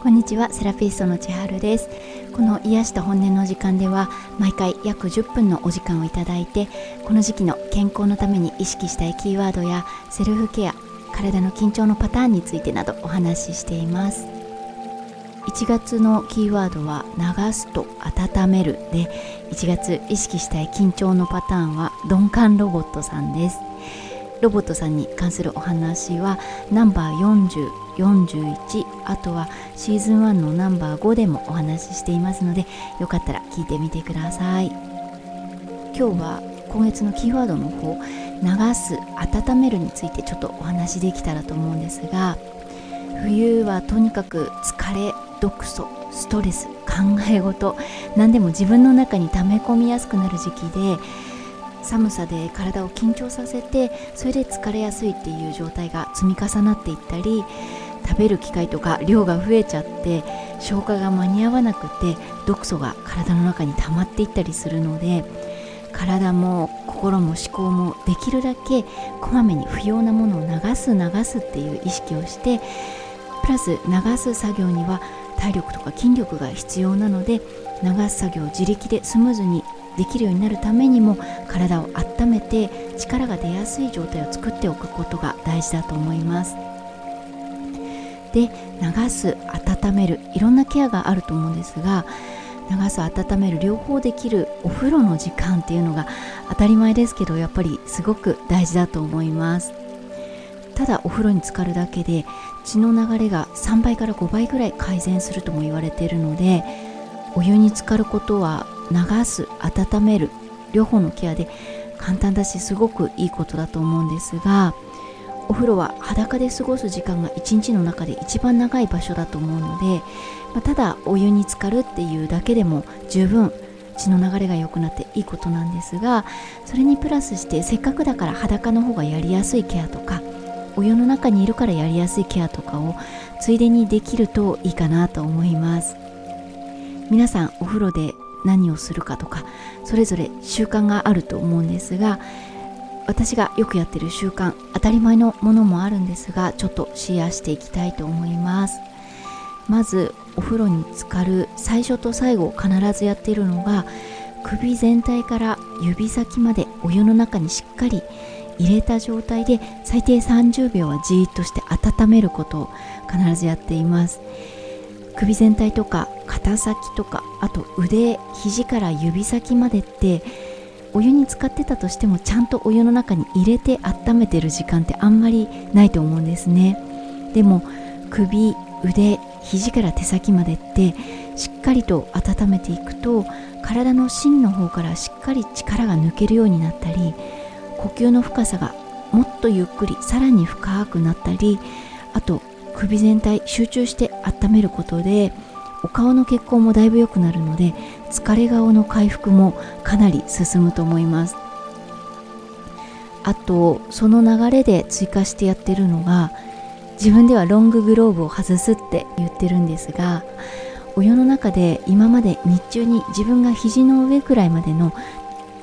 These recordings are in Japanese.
こんにちはセラピストの千春です。この癒した本音の時間では毎回約10分のお時間をいただいてこの時期の健康のために意識したいキーワードやセルフケア体の緊張のパターンについてなどお話ししています。1月のキーワードは流すと温めるで1月意識したい緊張のパターンは鈍感ロボットさんです。ロボットさんに関するお話はナンバー4041あとはシーズン1のナンバー5でもお話ししていますのでよかったら聞いてみてください。今日は今月のキーワードの方流す温めるについてちょっとお話できたらと思うんですが冬はとにかく疲れ毒素ストレス考え事何でも自分の中に溜め込みやすくなる時期で寒さで体を緊張させてそれで疲れやすいっていう状態が積み重なっていったり食べる機会とか量が増えちゃって消化が間に合わなくて毒素が体の中に溜まっていったりするので体も心も思考もできるだけこまめに不要なものを流す流すっていう意識をしてプラス流す作業には体力とか筋力が必要なので流す作業を自力でスムーズにできるようになるためにも体を温めて力が出やすい状態を作っておくことが大事だと思います。で流す温めるいろんなケアがあると思うんですが流す温める両方できるお風呂の時間っていうのが当たり前ですけどやっぱりすごく大事だと思います。ただお風呂に浸かるだけで血の流れが3倍から5倍ぐらい改善するとも言われているのでお湯に浸かることは流す温める両方のケアで簡単だしすごくいいことだと思うんですがお風呂は裸で過ごす時間が一日の中で一番長い場所だと思うので、まあ、ただお湯に浸かるっていうだけでも十分血の流れが良くなっていいことなんですがそれにプラスしてせっかくだから裸の方がやりやすいケアとかお湯の中にいるからやりやすいケアとかをついでにできるといいかなと思います。皆さんお風呂で何をするかとかそれぞれ習慣があると思うんですが私がよくやってる習慣当たり前のものもあるんですがちょっとシェアしていきたいと思います。まずお風呂に浸かる最初と最後必ずやっているのが首全体から指先までお湯の中にしっかり入れた状態で最低30秒はじーっとして温めることを必ずやっています。首全体とか肩先とかあと腕肘から指先までってお湯に浸かってたとしてもちゃんとお湯の中に入れて温めてる時間ってあんまりないと思うんですね。でも首腕肘から手先までってしっかりと温めていくと体の芯の方からしっかり力が抜けるようになったり呼吸の深さがもっとゆっくりさらに深くなったりあと首全体集中して温めることでお顔の血行もだいぶ良くなるので疲れ顔の回復もかなり進むと思います。あとその流れで追加してやってるのが自分ではロンググローブを外すって言ってるんですがお湯の中で今まで日中に自分が肘の上くらいまでの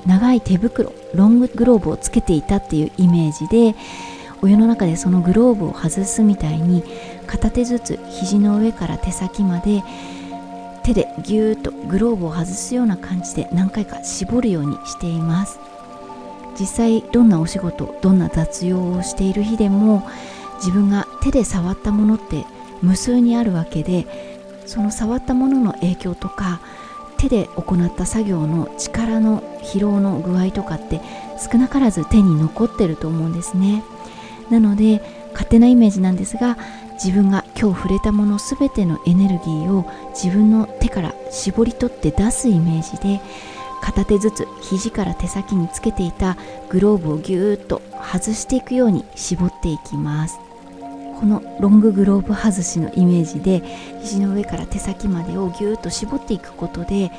長い手袋ロンググローブをつけていたっていうイメージでお湯の中でそのグローブを外すみたいに片手ずつ肘の上から手先まで手でぎゅーっとグローブを外すような感じで何回か絞るようにしています。実際どんなお仕事どんな雑用をしている日でも自分が手で触ったものって無数にあるわけでその触ったものの影響とか手で行った作業の力の疲労の具合とかって少なからず手に残ってると思うんですね。なので勝手なイメージなんですが自分が今日触れたもの全てのエネルギーを自分の手から絞り取って出すイメージで片手ずつ肘から手先につけていたグローブをぎゅーっと外していくように絞っていきます。このロンググローブ外しのイメージで肘の上から手先までをぎゅーっと絞っていくことで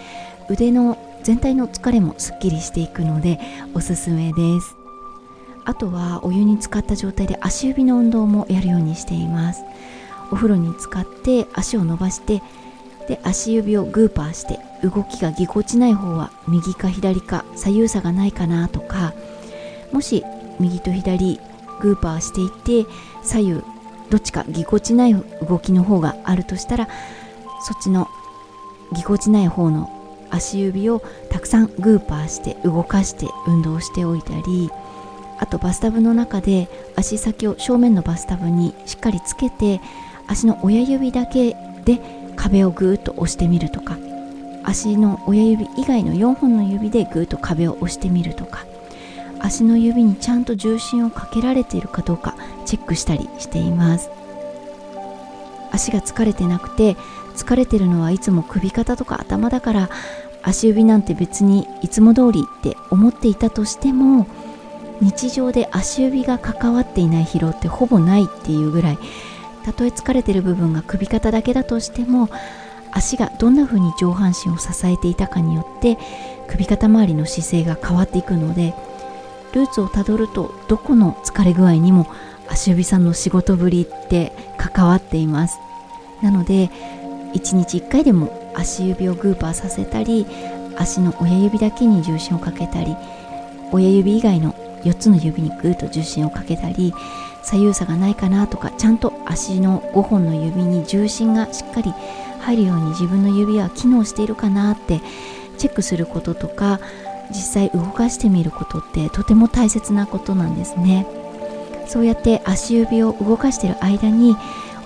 腕の全体の疲れもすっきりしていくのでおすすめです。あとはお湯に浸かった状態で足指の運動もやるようにしています。お風呂に浸かって足を伸ばしてで足指をグーパーして動きがぎこちない方は右か左か左右差がないかなとかもし右と左グーパーしていて左右どっちかぎこちない動きの方があるとしたらそっちのぎこちない方の足指をたくさんグーパーして動かして運動しておいたりあとバスタブの中で足先を正面のバスタブにしっかりつけて足の親指だけで壁をぐーっと押してみるとか足の親指以外の4本の指でぐーっと壁を押してみるとか足の指にちゃんと重心をかけられているかどうかチェックしたりしています。足が疲れてなくて疲れてるのはいつも首肩とか頭だから足指なんて別にいつも通りって思っていたとしても日常で足指が関わっていない疲労ってほぼないっていうぐらいたとえ疲れてる部分が首肩だけだとしても足がどんな風に上半身を支えていたかによって首肩周りの姿勢が変わっていくのでルーツをたどるとどこの疲れ具合にも足指さんの仕事ぶりって関わっています。なので1日1回でも足指をグーパーさせたり足の親指だけに重心をかけたり親指以外の4つの指にグーッと重心をかけたり左右差がないかなとかちゃんと足の5本の指に重心がしっかり入るように自分の指は機能しているかなってチェックすることとか実際動かしてみることってとても大切なことなんですね。そうやって足指を動かしている間に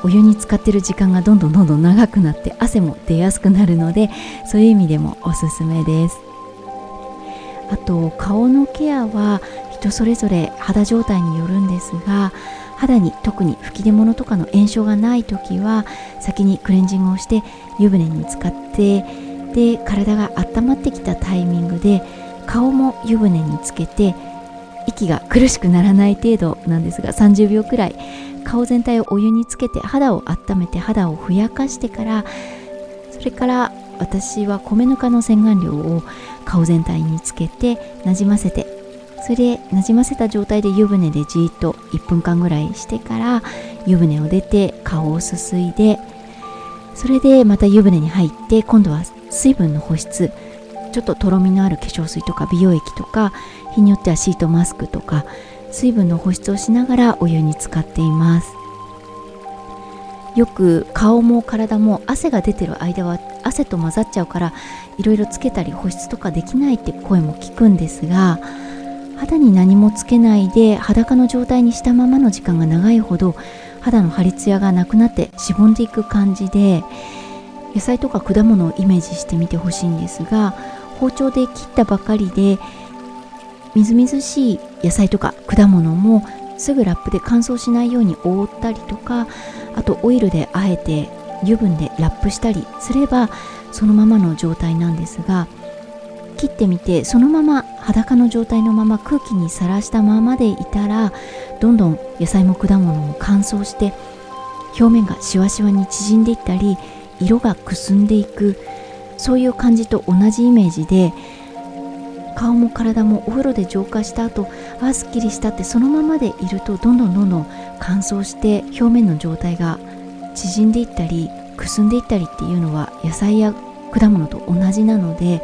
お湯に浸かってる時間がどんどんどんどん長くなって汗も出やすくなるのでそういう意味でもおすすめです。あと顔のケアは人それぞれ肌状態によるんですが肌に特に吹き出物とかの炎症がない時は先にクレンジングをして湯船に浸かってで体が温まってきたタイミングで顔も湯船につけて息が苦しくならない程度なんですが30秒くらい顔全体をお湯につけて肌を温めて肌をふやかしてからそれから私は米ぬかの洗顔料を顔全体につけてなじませてそれでなじませた状態で湯船でじっと1分間ぐらいしてから湯船を出て顔をすすいでそれでまた湯船に入って今度は水分の保湿。ちょっととろみのある化粧水とか美容液とか日によってはシートマスクとか水分の保湿をしながらお湯に浸かっています。よく顔も体も汗が出てる間は汗と混ざっちゃうからいろいろつけたり保湿とかできないって声も聞くんですが肌に何もつけないで裸の状態にしたままの時間が長いほど肌の張りツヤがなくなってしぼんでいく感じで野菜とか果物をイメージしてみてほしいんですが包丁で切ったばかりでみずみずしい野菜とか果物もすぐラップで乾燥しないように覆ったりとかあとオイルであえて油分でラップしたりすればそのままの状態なんですが切ってみてそのまま裸の状態のまま空気にさらしたままでいたらどんどん野菜も果物も乾燥して表面がしわしわに縮んでいったり色がくすんでいくそういう感じと同じイメージで顔も体もお風呂で浄化した後あすっきりしたってそのままでいるとどんどんどんどん乾燥して表面の状態が縮んでいったりくすんでいったりっていうのは野菜や果物と同じなので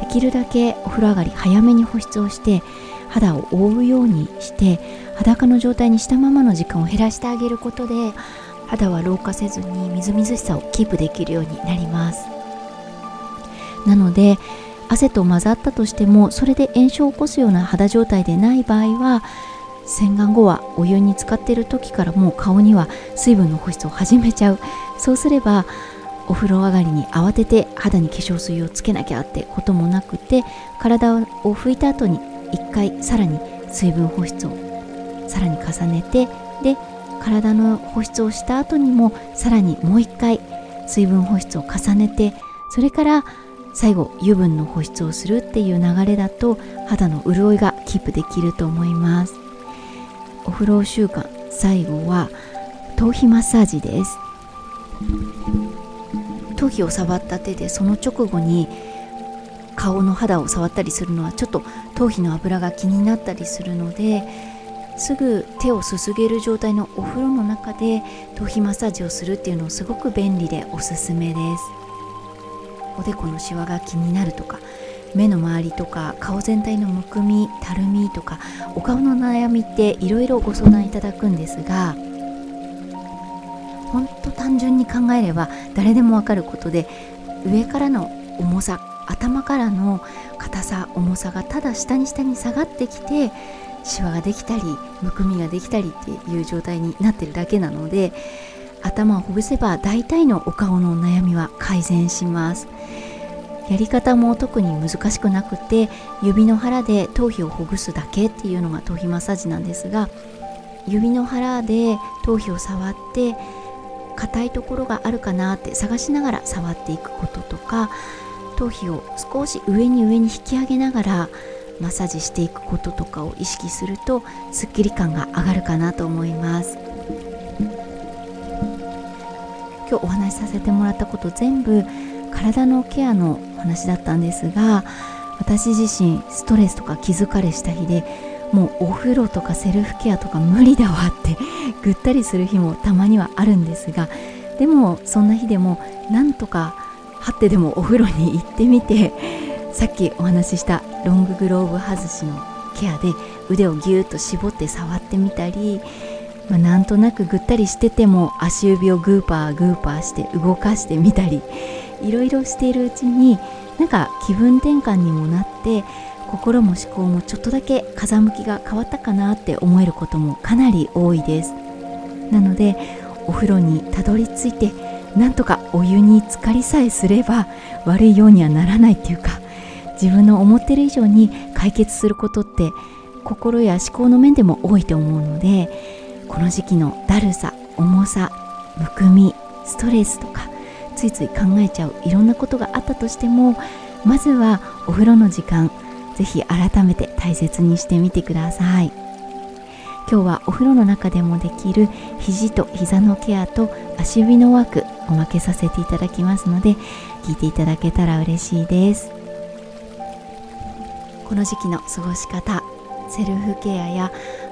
できるだけお風呂上がり早めに保湿をして肌を覆うようにして裸の状態にしたままの時間を減らしてあげることで肌は老化せずにみずみずしさをキープできるようになります。なので汗と混ざったとしてもそれで炎症を起こすような肌状態でない場合は洗顔後はお湯に浸かっている時からもう顔には水分の保湿を始めちゃう。そうすればお風呂上がりに慌てて肌に化粧水をつけなきゃってこともなくて体を拭いた後に1回さらに水分保湿をさらに重ねてで体の保湿をした後にもさらにもう1回水分保湿を重ねてそれから最後油分の保湿をするっていう流れだと肌の潤いがキープできると思います。お風呂習慣最後は頭皮マッサージです。頭皮を触った手でその直後に顔の肌を触ったりするのはちょっと頭皮の油が気になったりするのですぐ手をすすげる状態のお風呂の中で頭皮マッサージをするっていうのをすごく便利でおすすめです。おでこのシワが気になるとか目の周りとか顔全体のむくみたるみとかお顔の悩みっていろいろご相談いただくんですが本当単純に考えれば誰でもわかることで上からの重さ頭からの硬さ重さがただ下に下に下がってきてシワができたりむくみができたりっていう状態になってるだけなので頭をほぐせば大体のお顔の悩みは改善します。やり方も特に難しくなくて指の腹で頭皮をほぐすだけっていうのが頭皮マッサージなんですが指の腹で頭皮を触って硬いところがあるかなって探しながら触っていくこととか頭皮を少し上に上に引き上げながらマッサージしていくこととかを意識するとすっきり感が上がるかなと思います。今日お話しさせてもらったこと全部体のケアの話だったんですが私自身ストレスとか気疲れした日でもうお風呂とかセルフケアとか無理だわってぐったりする日もたまにはあるんですがでもそんな日でもなんとかはってでもお風呂に行ってみて さっきお話ししたロンググローブ外しのケアで腕をぎゅーっと絞って触ってみたり、まあ、なんとなくぐったりしてても足指をグーパーグーパーして動かしてみたりいろいろしているうちになんか気分転換にもなって心も思考もちょっとだけ風向きが変わったかなって思えることもかなり多いです。なのでお風呂にたどり着いてなんとかお湯に浸かりさえすれば悪いようにはならないっていうか自分の思ってる以上に解決することって心や思考の面でも多いと思うのでこの時期のだるさ重さむくみストレスとかついつい考えちゃういろんなことがあったとしてもまずはお風呂の時間ぜひ改めて大切にしてみてください。今日はお風呂の中でもできる肘と膝のケアと足指のワークおまけさせていただきますので聞いていただけたら嬉しいです。この時期の過ごし方セルフケアや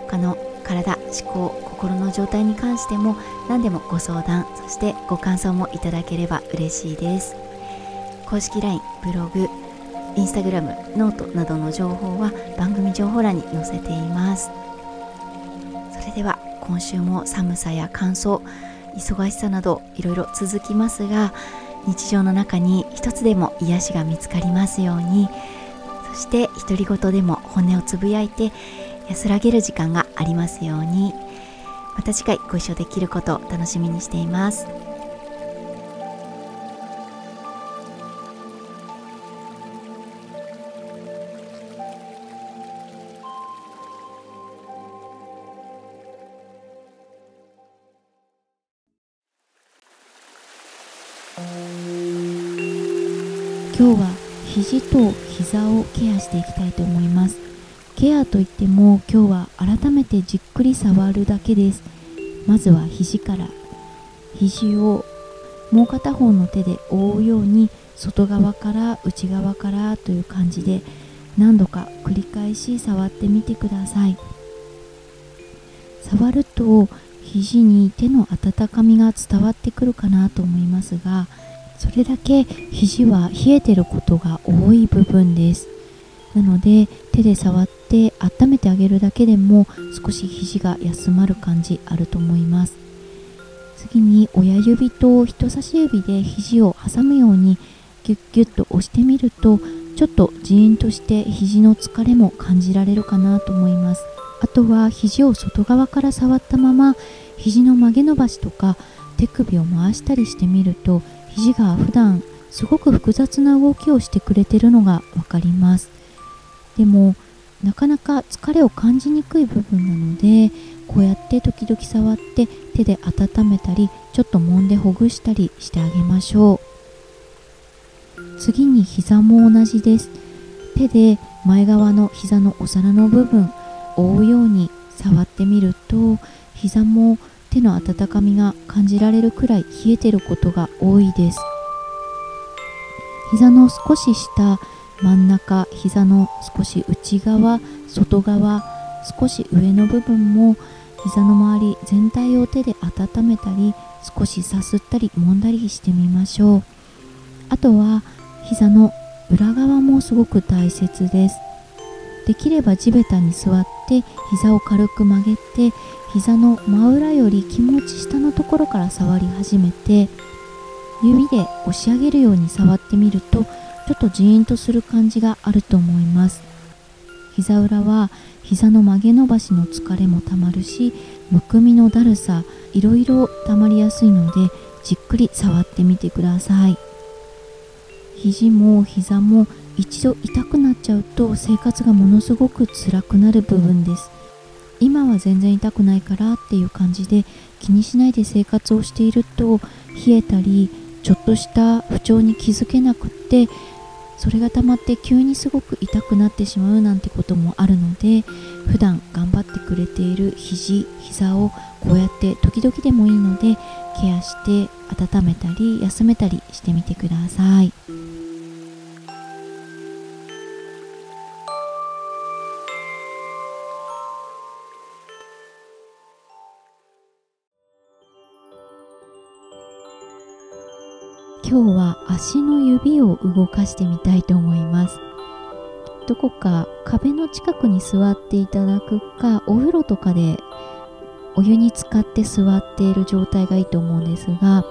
他の体思考心の状態に関しても何でもご相談そしてご感想もいただければ嬉しいです。公式 LINE ブログインスタグラムノートなどの情報は番組情報欄に載せています。れでは今週も寒さや乾燥忙しさなどいろいろ続きますが日常の中に一つでも癒しが見つかりますようにそして独り言でも本音をつぶやいて安らげる時間がありますようにまた次回ご一緒できることを楽しみにしています。今日は肘と膝をケアしていきたいと思います。ケアといっても今日は改めてじっくり触るだけです。まずは肘から肘をもう片方の手で覆うように外側から内側からという感じで何度か繰り返し触ってみてください。触ると肘に手の温かみが伝わってくるかなと思いますがそれだけ肘は冷えてることが多い部分です。なので手で触って温めてあげるだけでも少し肘が休まる感じあると思います。次に親指と人差し指で肘を挟むようにギュッギュッと押してみるとちょっとジーンとして肘の疲れも感じられるかなと思います。あとは肘を外側から触ったまま肘の曲げ伸ばしとか手首を回したりしてみると肘が普段すごく複雑な動きをしてくれてるのが分かります。でもなかなか疲れを感じにくい部分なのでこうやって時々触って手で温めたりちょっと揉んでほぐしたりしてあげましょう。次に膝も同じです。手で前側の膝のお皿の部分覆うように触ってみると膝も手の温かみが感じられるくらい冷えてることが多いです。膝の少し下真ん中膝の少し内側外側少し上の部分も膝の周り全体を手で温めたり少しさすったり揉んだりしてみましょう。あとは膝の裏側もすごく大切です。できれば地べたに座っして膝を軽く曲げて膝の真裏より気持ち下のところから触り始めて指で押し上げるように触ってみるとちょっとジーンとする感じがあると思います。膝裏は膝の曲げ伸ばしの疲れもたまるしむくみのだるさいろいろたまりやすいのでじっくり触ってみてください。肘も膝も一度痛くなっちゃうと生活がものすごく辛くなる部分です今は全然痛くないからっていう感じで気にしないで生活をしていると冷えたりちょっとした不調に気づけなくってそれが溜まって急にすごく痛くなってしまうなんてこともあるので普段頑張ってくれている肘膝をこうやって時々でもいいのでケアして温めたり休めたりしてみてください。今日は足の指を動かしてみたいと思います。どこか壁の近くに座っていただくかお風呂とかでお湯に浸かって座っている状態がいいと思うんですが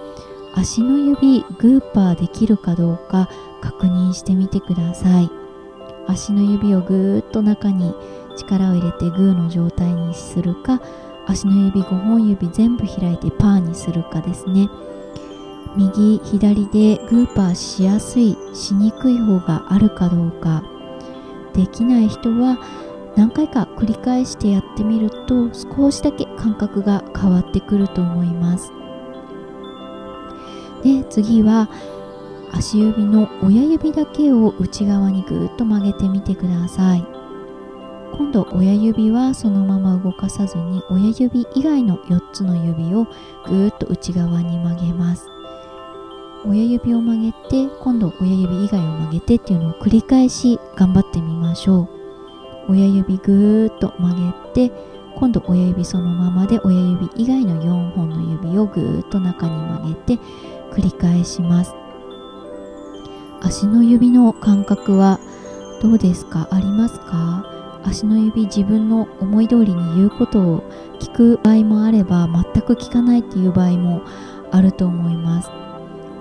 足の指グーパーできるかどうか確認してみてください。足の指をぐーっと中に力を入れてグーの状態にするか足の指5本指全部開いてパーにするかですね。右左でグーパーしやすいしにくい方があるかどうか。できない人は何回か繰り返してやってみると少しだけ感覚が変わってくると思います。で次は足指の親指だけを内側にぐーっと曲げてみてください。今度親指はそのまま動かさずに親指以外の4つの指をぐーっと内側に曲げます。親指を曲げて今度親指以外を曲げてっていうのを繰り返し頑張ってみましょう。親指ぐーっと曲げて今度親指そのままで親指以外の4本の指をぐーっと中に曲げて繰り返します。足の指の感覚はどうですか？ありますか？足の指自分の思い通りに言うことを聞く場合もあれば全く聞かないっていう場合もあると思います。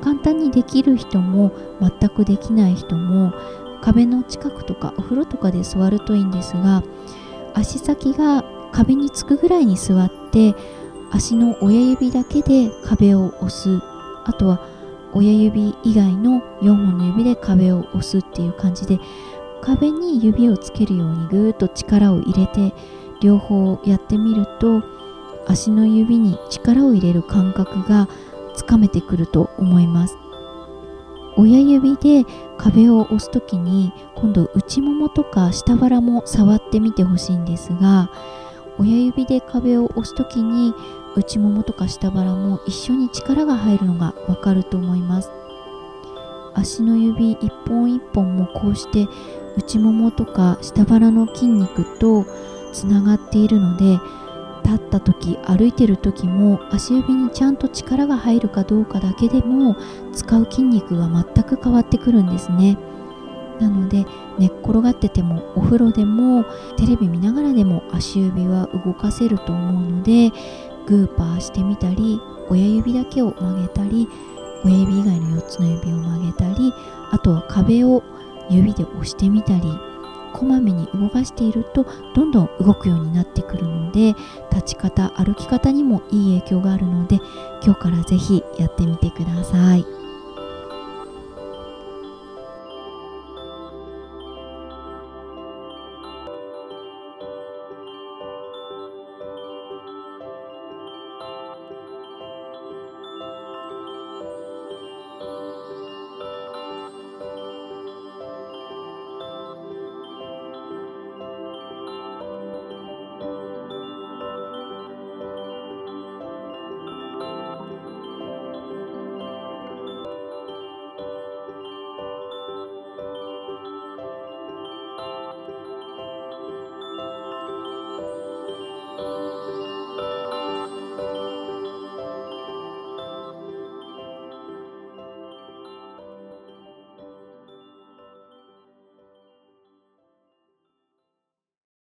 簡単にできる人も全くできない人も壁の近くとかお風呂とかで座るといいんですが足先が壁につくぐらいに座って足の親指だけで壁を押す。あとは親指以外の4本の指で壁を押すっていう感じで壁に指をつけるようにぐーっと力を入れて両方やってみると足の指に力を入れる感覚がつかめてくると思います。親指で壁を押す時に今度内ももとか下腹も触ってみてほしいんですが親指で壁を押す時に内ももとか下腹も一緒に力が入るのがわかると思います。足の指一本一本もこうして内ももとか下腹の筋肉とつながっているので立った時歩いてる時も足指にちゃんと力が入るかどうかだけでも使う筋肉が全く変わってくるんですね。なので寝っ転がっててもお風呂でもテレビ見ながらでも足指は動かせると思うのでグーパーしてみたり親指だけを曲げたり親指以外の4つの指を曲げたりあとは壁を指で押してみたりこまめに動かしているとどんどん動くようになってくるので立ち方歩き方にもいい影響があるので今日から是非やってみてください。